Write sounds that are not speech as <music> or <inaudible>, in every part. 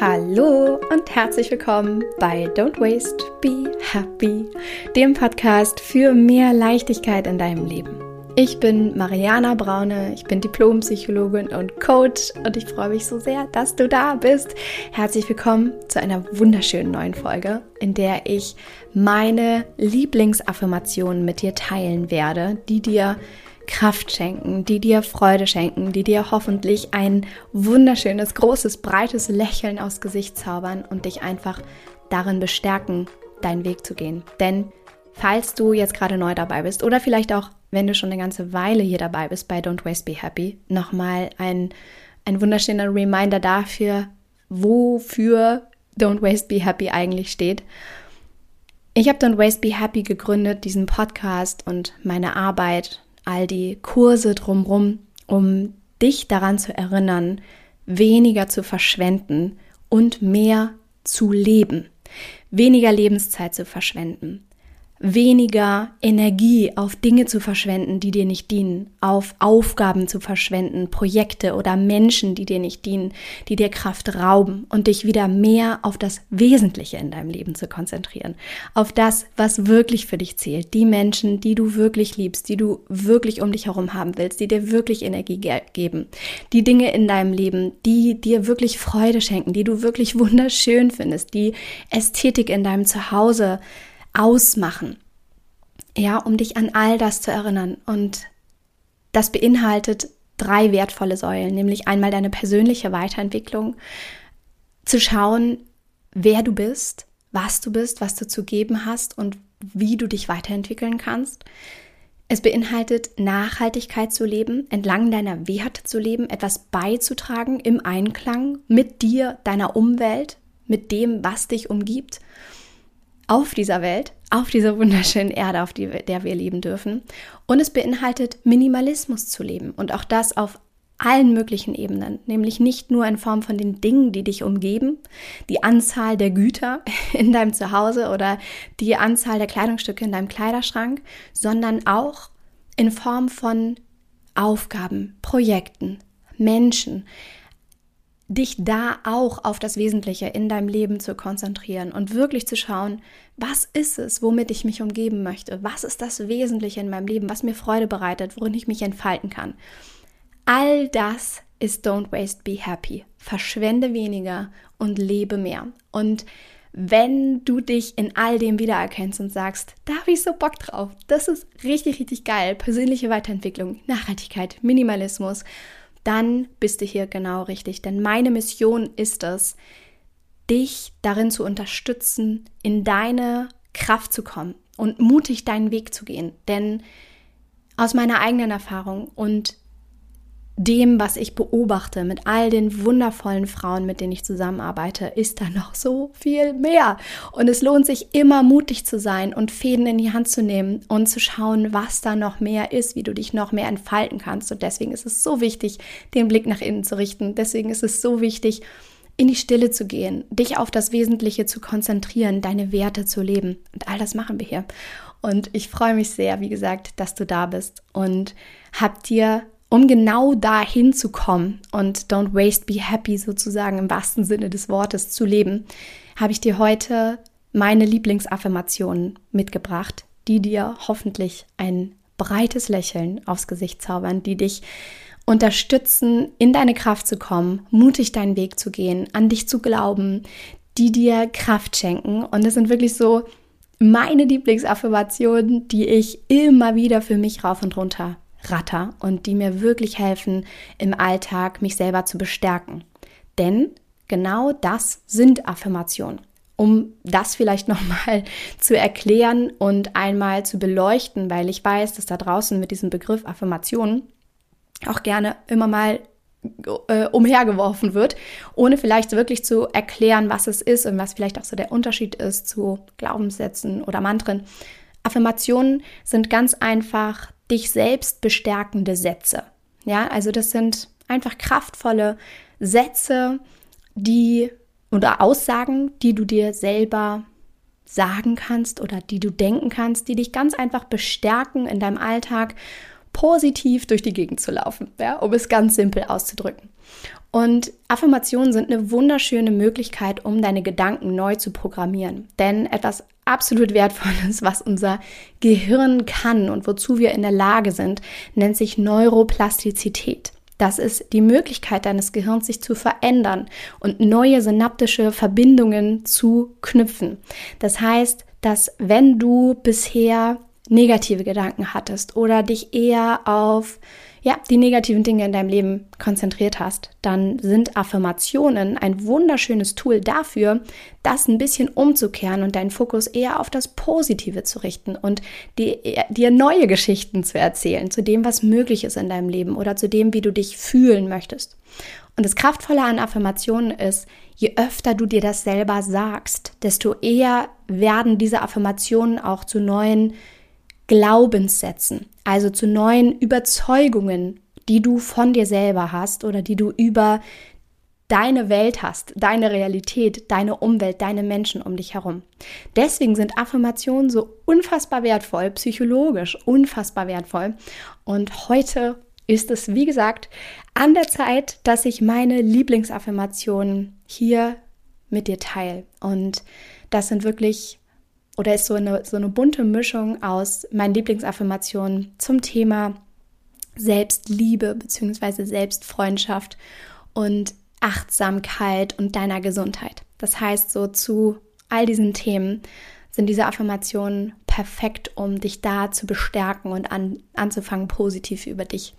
Hallo und herzlich willkommen bei Don't Waste, Be Happy, dem Podcast für mehr Leichtigkeit in deinem Leben. Ich bin Mariana Braune, ich bin Diplompsychologin und Coach und ich freue mich so sehr, dass du da bist. Herzlich willkommen zu einer wunderschönen neuen Folge, in der ich meine Lieblingsaffirmationen mit dir teilen werde, die dir Kraft schenken, die dir Freude schenken, die dir hoffentlich ein wunderschönes, großes, breites Lächeln aufs Gesicht zaubern und dich einfach darin bestärken, deinen Weg zu gehen. Denn falls du jetzt gerade neu dabei bist oder vielleicht auch, wenn du schon eine ganze Weile hier dabei bist bei Don't Waste Be Happy, nochmal ein, ein wunderschöner Reminder dafür, wofür Don't Waste Be Happy eigentlich steht. Ich habe Don't Waste Be Happy gegründet, diesen Podcast und meine Arbeit all die Kurse drumherum, um dich daran zu erinnern, weniger zu verschwenden und mehr zu leben, weniger Lebenszeit zu verschwenden weniger Energie auf Dinge zu verschwenden, die dir nicht dienen, auf Aufgaben zu verschwenden, Projekte oder Menschen, die dir nicht dienen, die dir Kraft rauben und dich wieder mehr auf das Wesentliche in deinem Leben zu konzentrieren, auf das, was wirklich für dich zählt, die Menschen, die du wirklich liebst, die du wirklich um dich herum haben willst, die dir wirklich Energie ge geben, die Dinge in deinem Leben, die dir wirklich Freude schenken, die du wirklich <laughs> wunderschön findest, die Ästhetik in deinem Zuhause ausmachen. Ja, um dich an all das zu erinnern. Und das beinhaltet drei wertvolle Säulen, nämlich einmal deine persönliche Weiterentwicklung, zu schauen, wer du bist, was du bist, was du zu geben hast und wie du dich weiterentwickeln kannst. Es beinhaltet Nachhaltigkeit zu leben, entlang deiner Werte zu leben, etwas beizutragen im Einklang mit dir, deiner Umwelt, mit dem, was dich umgibt auf dieser Welt, auf dieser wunderschönen Erde, auf die, der wir leben dürfen. Und es beinhaltet Minimalismus zu leben und auch das auf allen möglichen Ebenen, nämlich nicht nur in Form von den Dingen, die dich umgeben, die Anzahl der Güter <laughs> in deinem Zuhause oder die Anzahl der Kleidungsstücke in deinem Kleiderschrank, sondern auch in Form von Aufgaben, Projekten, Menschen, dich da auch auf das Wesentliche in deinem Leben zu konzentrieren und wirklich zu schauen, was ist es, womit ich mich umgeben möchte? Was ist das Wesentliche in meinem Leben, was mir Freude bereitet, worin ich mich entfalten kann? All das ist Don't Waste, Be Happy. Verschwende weniger und lebe mehr. Und wenn du dich in all dem wiedererkennst und sagst, da habe ich so Bock drauf, das ist richtig, richtig geil, persönliche Weiterentwicklung, Nachhaltigkeit, Minimalismus dann bist du hier genau richtig. Denn meine Mission ist es, dich darin zu unterstützen, in deine Kraft zu kommen und mutig deinen Weg zu gehen. Denn aus meiner eigenen Erfahrung und dem, was ich beobachte, mit all den wundervollen Frauen, mit denen ich zusammenarbeite, ist da noch so viel mehr. Und es lohnt sich immer mutig zu sein und Fäden in die Hand zu nehmen und zu schauen, was da noch mehr ist, wie du dich noch mehr entfalten kannst. Und deswegen ist es so wichtig, den Blick nach innen zu richten. Deswegen ist es so wichtig, in die Stille zu gehen, dich auf das Wesentliche zu konzentrieren, deine Werte zu leben. Und all das machen wir hier. Und ich freue mich sehr, wie gesagt, dass du da bist und hab dir um genau dahin zu kommen und don't waste, be happy sozusagen im wahrsten Sinne des Wortes zu leben, habe ich dir heute meine Lieblingsaffirmationen mitgebracht, die dir hoffentlich ein breites Lächeln aufs Gesicht zaubern, die dich unterstützen, in deine Kraft zu kommen, mutig deinen Weg zu gehen, an dich zu glauben, die dir Kraft schenken. Und es sind wirklich so meine Lieblingsaffirmationen, die ich immer wieder für mich rauf und runter ratter und die mir wirklich helfen, im Alltag mich selber zu bestärken. Denn genau das sind Affirmationen. Um das vielleicht <laughs> nochmal zu erklären und einmal zu beleuchten, weil ich weiß, dass da draußen mit diesem Begriff Affirmationen auch gerne immer mal äh, umhergeworfen wird, ohne vielleicht wirklich zu erklären, was es ist und was vielleicht auch so der Unterschied ist zu Glaubenssätzen oder Mantren. Affirmationen sind ganz einfach dich selbst bestärkende Sätze. Ja, also das sind einfach kraftvolle Sätze, die oder Aussagen, die du dir selber sagen kannst oder die du denken kannst, die dich ganz einfach bestärken in deinem Alltag, positiv durch die Gegend zu laufen, ja, um es ganz simpel auszudrücken. Und Affirmationen sind eine wunderschöne Möglichkeit, um deine Gedanken neu zu programmieren. Denn etwas absolut Wertvolles, was unser Gehirn kann und wozu wir in der Lage sind, nennt sich Neuroplastizität. Das ist die Möglichkeit deines Gehirns, sich zu verändern und neue synaptische Verbindungen zu knüpfen. Das heißt, dass wenn du bisher negative Gedanken hattest oder dich eher auf ja, die negativen Dinge in deinem Leben konzentriert hast, dann sind Affirmationen ein wunderschönes Tool dafür, das ein bisschen umzukehren und deinen Fokus eher auf das Positive zu richten und dir, neue Geschichten zu erzählen, zu dem, was möglich ist in deinem Leben oder zu dem, wie du dich fühlen möchtest. Und das Kraftvolle an Affirmationen ist, je öfter du dir das selber sagst, desto eher werden diese Affirmationen auch zu neuen Glaubenssätzen, also zu neuen Überzeugungen, die du von dir selber hast oder die du über deine Welt hast, deine Realität, deine Umwelt, deine Menschen um dich herum. Deswegen sind Affirmationen so unfassbar wertvoll, psychologisch unfassbar wertvoll. Und heute ist es, wie gesagt, an der Zeit, dass ich meine Lieblingsaffirmationen hier mit dir teile. Und das sind wirklich oder ist so eine, so eine bunte Mischung aus meinen Lieblingsaffirmationen zum Thema Selbstliebe bzw. Selbstfreundschaft und Achtsamkeit und deiner Gesundheit. Das heißt, so zu all diesen Themen sind diese Affirmationen perfekt, um dich da zu bestärken und an, anzufangen, positiv über dich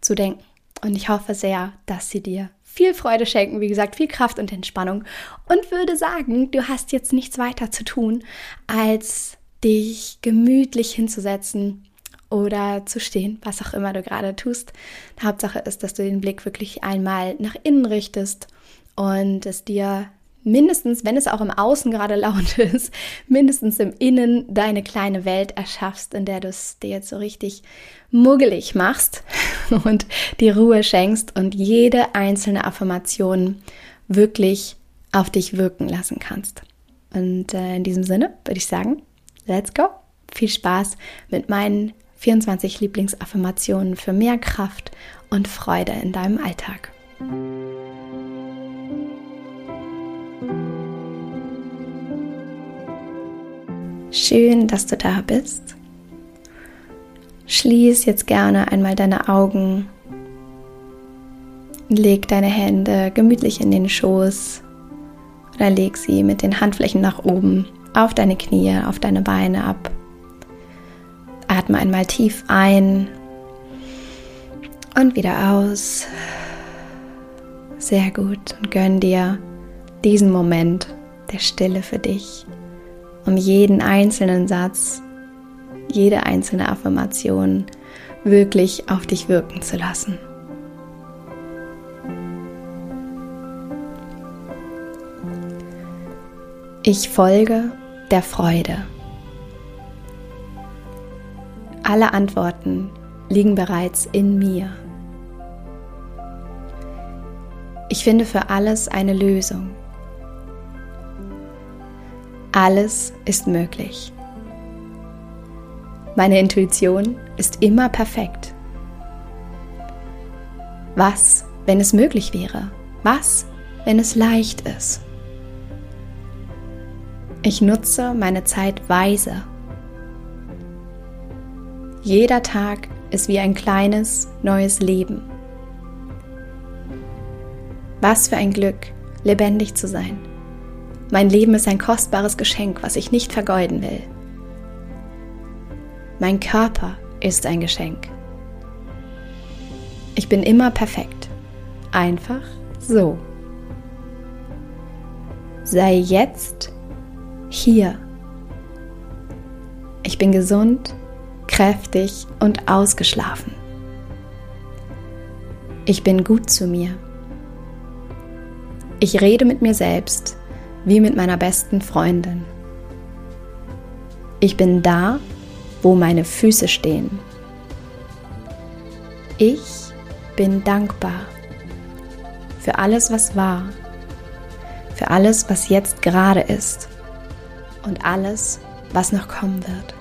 zu denken. Und ich hoffe sehr, dass sie dir viel Freude schenken, wie gesagt, viel Kraft und Entspannung und würde sagen, du hast jetzt nichts weiter zu tun, als dich gemütlich hinzusetzen oder zu stehen, was auch immer du gerade tust. Die Hauptsache ist, dass du den Blick wirklich einmal nach innen richtest und es dir mindestens, wenn es auch im Außen gerade laut <laughs> ist, mindestens im Innen deine kleine Welt erschaffst, in der du es dir jetzt so richtig muggelig machst <laughs> und die Ruhe schenkst und jede einzelne Affirmation wirklich auf dich wirken lassen kannst. Und äh, in diesem Sinne würde ich sagen, let's go. Viel Spaß mit meinen 24 Lieblingsaffirmationen für mehr Kraft und Freude in deinem Alltag. Schön, dass du da bist. Schließ jetzt gerne einmal deine Augen. Leg deine Hände gemütlich in den Schoß oder leg sie mit den Handflächen nach oben auf deine Knie, auf deine Beine ab. Atme einmal tief ein und wieder aus. Sehr gut und gönn dir diesen Moment der Stille für dich um jeden einzelnen Satz, jede einzelne Affirmation wirklich auf dich wirken zu lassen. Ich folge der Freude. Alle Antworten liegen bereits in mir. Ich finde für alles eine Lösung. Alles ist möglich. Meine Intuition ist immer perfekt. Was, wenn es möglich wäre? Was, wenn es leicht ist? Ich nutze meine Zeit weise. Jeder Tag ist wie ein kleines neues Leben. Was für ein Glück, lebendig zu sein. Mein Leben ist ein kostbares Geschenk, was ich nicht vergeuden will. Mein Körper ist ein Geschenk. Ich bin immer perfekt. Einfach so. Sei jetzt hier. Ich bin gesund, kräftig und ausgeschlafen. Ich bin gut zu mir. Ich rede mit mir selbst wie mit meiner besten Freundin. Ich bin da, wo meine Füße stehen. Ich bin dankbar für alles, was war, für alles, was jetzt gerade ist und alles, was noch kommen wird.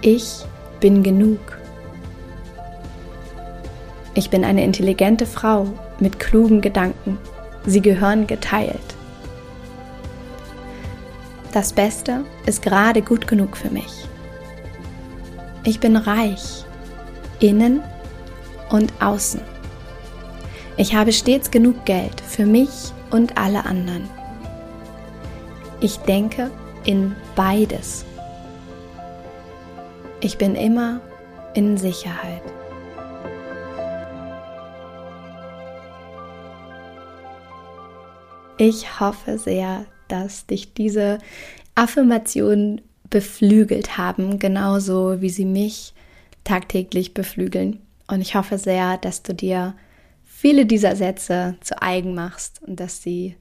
Ich bin genug. Ich bin eine intelligente Frau mit klugen Gedanken. Sie gehören geteilt. Das Beste ist gerade gut genug für mich. Ich bin reich, innen und außen. Ich habe stets genug Geld für mich und alle anderen. Ich denke in beides. Ich bin immer in Sicherheit. Ich hoffe sehr, dass dich diese Affirmationen beflügelt haben, genauso wie sie mich tagtäglich beflügeln. Und ich hoffe sehr, dass du dir viele dieser Sätze zu eigen machst und dass sie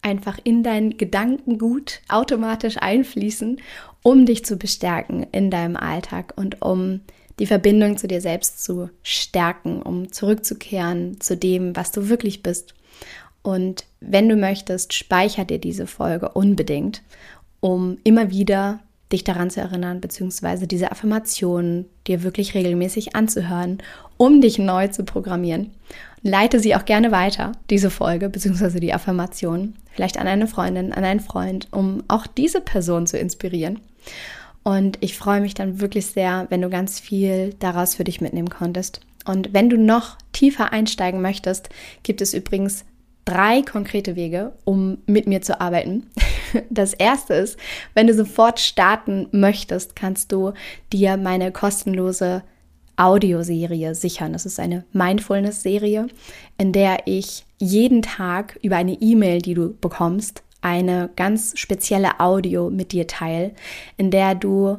einfach in dein Gedankengut automatisch einfließen, um dich zu bestärken in deinem Alltag und um die Verbindung zu dir selbst zu stärken, um zurückzukehren zu dem, was du wirklich bist und wenn du möchtest, speicher dir diese Folge unbedingt, um immer wieder dich daran zu erinnern, beziehungsweise diese Affirmationen dir wirklich regelmäßig anzuhören, um dich neu zu programmieren. Leite sie auch gerne weiter, diese Folge, beziehungsweise die Affirmation, vielleicht an eine Freundin, an einen Freund, um auch diese Person zu inspirieren. Und ich freue mich dann wirklich sehr, wenn du ganz viel daraus für dich mitnehmen konntest. Und wenn du noch tiefer einsteigen möchtest, gibt es übrigens drei konkrete Wege, um mit mir zu arbeiten. <laughs> Das erste ist, wenn du sofort starten möchtest, kannst du dir meine kostenlose Audioserie sichern. Das ist eine Mindfulness-Serie, in der ich jeden Tag über eine E-Mail, die du bekommst, eine ganz spezielle Audio mit dir teile, in der du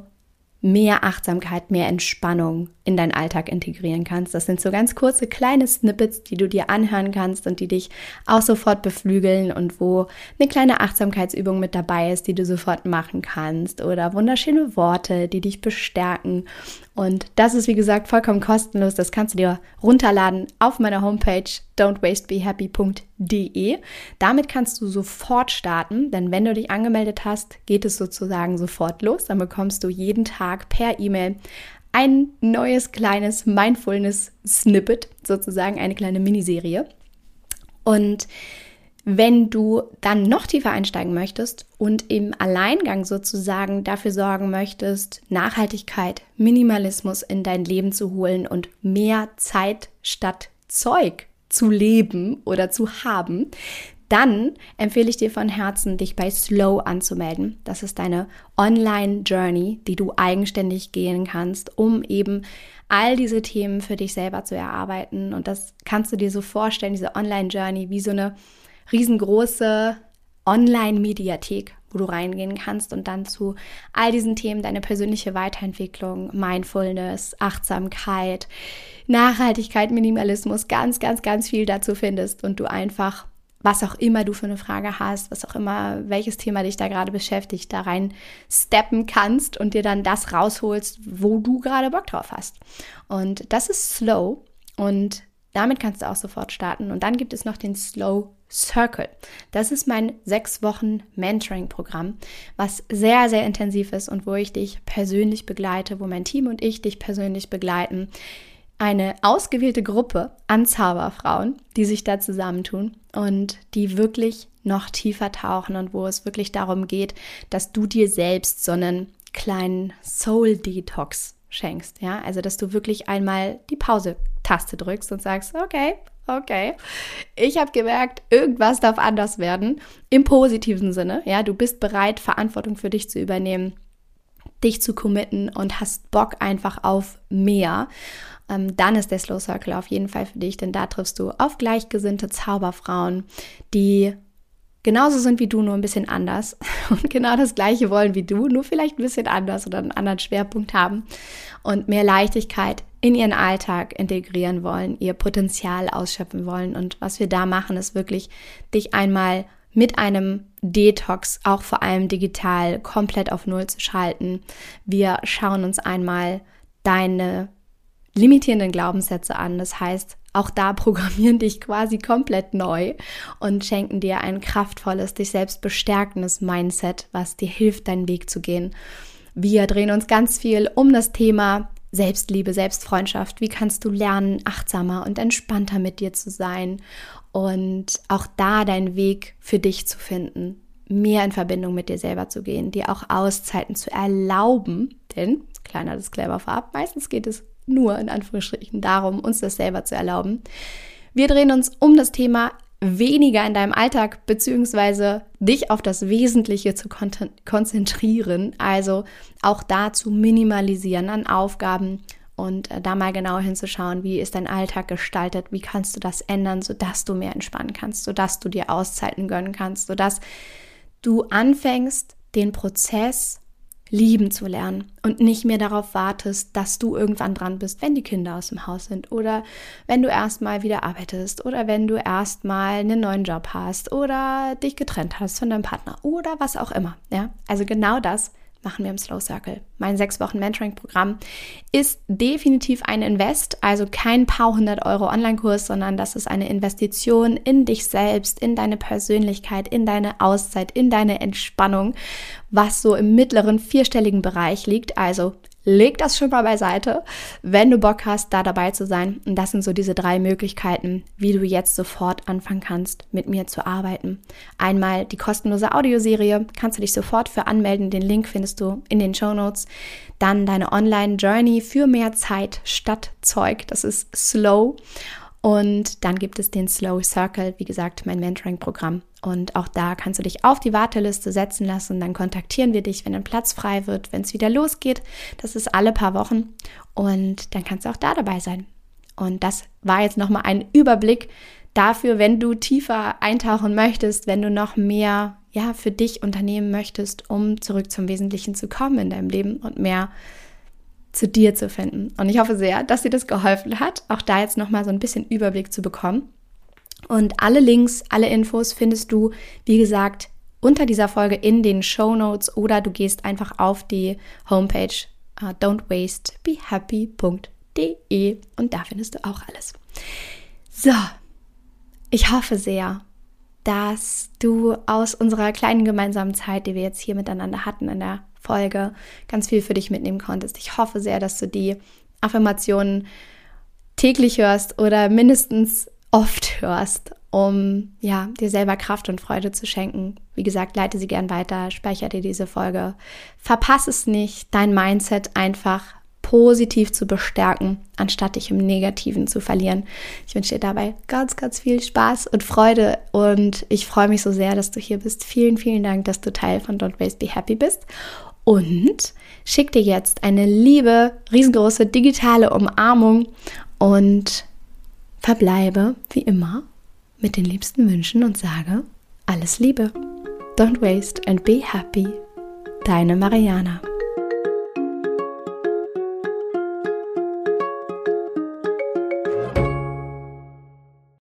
mehr Achtsamkeit, mehr Entspannung in deinen Alltag integrieren kannst. Das sind so ganz kurze kleine Snippets, die du dir anhören kannst und die dich auch sofort beflügeln und wo eine kleine Achtsamkeitsübung mit dabei ist, die du sofort machen kannst oder wunderschöne Worte, die dich bestärken. Und das ist wie gesagt vollkommen kostenlos. Das kannst du dir runterladen auf meiner Homepage don'twastebehappy.de. Damit kannst du sofort starten, denn wenn du dich angemeldet hast, geht es sozusagen sofort los. Dann bekommst du jeden Tag per E-Mail ein neues kleines Mindfulness-Snippet, sozusagen eine kleine Miniserie. Und wenn du dann noch tiefer einsteigen möchtest und im Alleingang sozusagen dafür sorgen möchtest, Nachhaltigkeit, Minimalismus in dein Leben zu holen und mehr Zeit statt Zeug zu leben oder zu haben, dann empfehle ich dir von Herzen, dich bei Slow anzumelden. Das ist deine Online-Journey, die du eigenständig gehen kannst, um eben all diese Themen für dich selber zu erarbeiten. Und das kannst du dir so vorstellen, diese Online-Journey, wie so eine riesengroße Online-Mediathek, wo du reingehen kannst und dann zu all diesen Themen deine persönliche Weiterentwicklung, Mindfulness, Achtsamkeit, Nachhaltigkeit, Minimalismus, ganz, ganz, ganz viel dazu findest und du einfach was auch immer du für eine Frage hast, was auch immer, welches Thema dich da gerade beschäftigt, da rein steppen kannst und dir dann das rausholst, wo du gerade Bock drauf hast. Und das ist Slow und damit kannst du auch sofort starten. Und dann gibt es noch den Slow Circle. Das ist mein sechs Wochen Mentoring-Programm, was sehr, sehr intensiv ist und wo ich dich persönlich begleite, wo mein Team und ich dich persönlich begleiten eine ausgewählte Gruppe an Zauberfrauen, die sich da zusammentun und die wirklich noch tiefer tauchen und wo es wirklich darum geht, dass du dir selbst so einen kleinen Soul Detox schenkst, ja? Also, dass du wirklich einmal die Pause-Taste drückst und sagst, okay, okay, ich habe gemerkt, irgendwas darf anders werden, im positiven Sinne, ja? Du bist bereit, Verantwortung für dich zu übernehmen, dich zu committen und hast Bock einfach auf mehr ähm, dann ist der Slow Circle auf jeden Fall für dich, denn da triffst du auf gleichgesinnte Zauberfrauen, die genauso sind wie du, nur ein bisschen anders <laughs> und genau das gleiche wollen wie du, nur vielleicht ein bisschen anders oder einen anderen Schwerpunkt haben und mehr Leichtigkeit in ihren Alltag integrieren wollen, ihr Potenzial ausschöpfen wollen. Und was wir da machen, ist wirklich dich einmal mit einem Detox, auch vor allem digital, komplett auf Null zu schalten. Wir schauen uns einmal deine limitierenden Glaubenssätze an. Das heißt, auch da programmieren <laughs> dich quasi komplett neu und schenken dir ein kraftvolles, dich selbst bestärkendes Mindset, was dir hilft, deinen Weg zu gehen. Wir drehen uns ganz viel um das Thema Selbstliebe, Selbstfreundschaft? Wie kannst du lernen, achtsamer und entspannter mit dir zu sein und auch da deinen Weg für dich zu finden, mehr in Verbindung mit dir selber zu gehen, dir auch Auszeiten zu erlauben, denn kleiner Disclaimer vorab, meistens geht es nur in Anführungsstrichen darum, uns das selber zu erlauben. Wir drehen uns um das Thema weniger in deinem Alltag beziehungsweise dich auf das Wesentliche zu konzentrieren, also auch da zu minimalisieren an Aufgaben und äh, da mal genau hinzuschauen, wie ist dein Alltag gestaltet, wie kannst du das ändern, sodass du mehr entspannen kannst, sodass du dir Auszeiten gönnen kannst, sodass du anfängst, den Prozess lieben zu lernen und nicht mehr darauf wartest, dass du irgendwann dran bist, wenn die Kinder aus dem Haus sind oder wenn du erstmal wieder arbeitest oder wenn du erstmal einen neuen Job hast oder dich getrennt hast von deinem Partner oder was auch immer. Ja, also genau das machen wir im Slow Circle. Mein sechs Wochen Mentoring-Programm ist definitiv ein Invest, also kein paar hundert Euro Online-Kurs, sondern das ist eine Investition in dich selbst, in deine Persönlichkeit, in deine Auszeit, in deine Entspannung, was so im mittleren vierstelligen Bereich liegt. Also leg das schon mal beiseite, wenn du Bock hast, da dabei zu sein. Und das sind so diese drei Möglichkeiten, wie du jetzt sofort anfangen kannst, mit mir zu arbeiten. Einmal die kostenlose Audioserie, kannst du dich sofort für anmelden. Den Link findest du in den Show Notes. Dann deine Online-Journey für mehr Zeit statt Zeug. Das ist Slow. Und dann gibt es den Slow Circle, wie gesagt, mein Mentoring-Programm. Und auch da kannst du dich auf die Warteliste setzen lassen. Dann kontaktieren wir dich, wenn ein Platz frei wird, wenn es wieder losgeht. Das ist alle paar Wochen. Und dann kannst du auch da dabei sein. Und das war jetzt nochmal ein Überblick dafür, wenn du tiefer eintauchen möchtest, wenn du noch mehr ja, für dich unternehmen möchtest, um zurück zum Wesentlichen zu kommen in deinem Leben und mehr zu dir zu finden. Und ich hoffe sehr, dass dir das geholfen hat, auch da jetzt nochmal so ein bisschen Überblick zu bekommen. Und alle Links, alle Infos findest du, wie gesagt, unter dieser Folge in den Show Notes oder du gehst einfach auf die Homepage uh, don'twastebehappy.de und da findest du auch alles. So, ich hoffe sehr, dass du aus unserer kleinen gemeinsamen Zeit, die wir jetzt hier miteinander hatten in der Folge ganz viel für dich mitnehmen konntest. Ich hoffe sehr, dass du die Affirmationen täglich hörst oder mindestens oft hörst, um ja, dir selber Kraft und Freude zu schenken. Wie gesagt, leite sie gern weiter, speicher dir diese Folge. Verpass es nicht, dein Mindset einfach positiv zu bestärken, anstatt dich im Negativen zu verlieren. Ich wünsche dir dabei ganz, ganz viel Spaß und Freude und ich freue mich so sehr, dass du hier bist. Vielen, vielen Dank, dass du Teil von Don't Waste Be Happy bist und schick dir jetzt eine liebe, riesengroße digitale Umarmung und verbleibe wie immer mit den liebsten Wünschen und sage alles Liebe. Don't waste and be happy. Deine Mariana.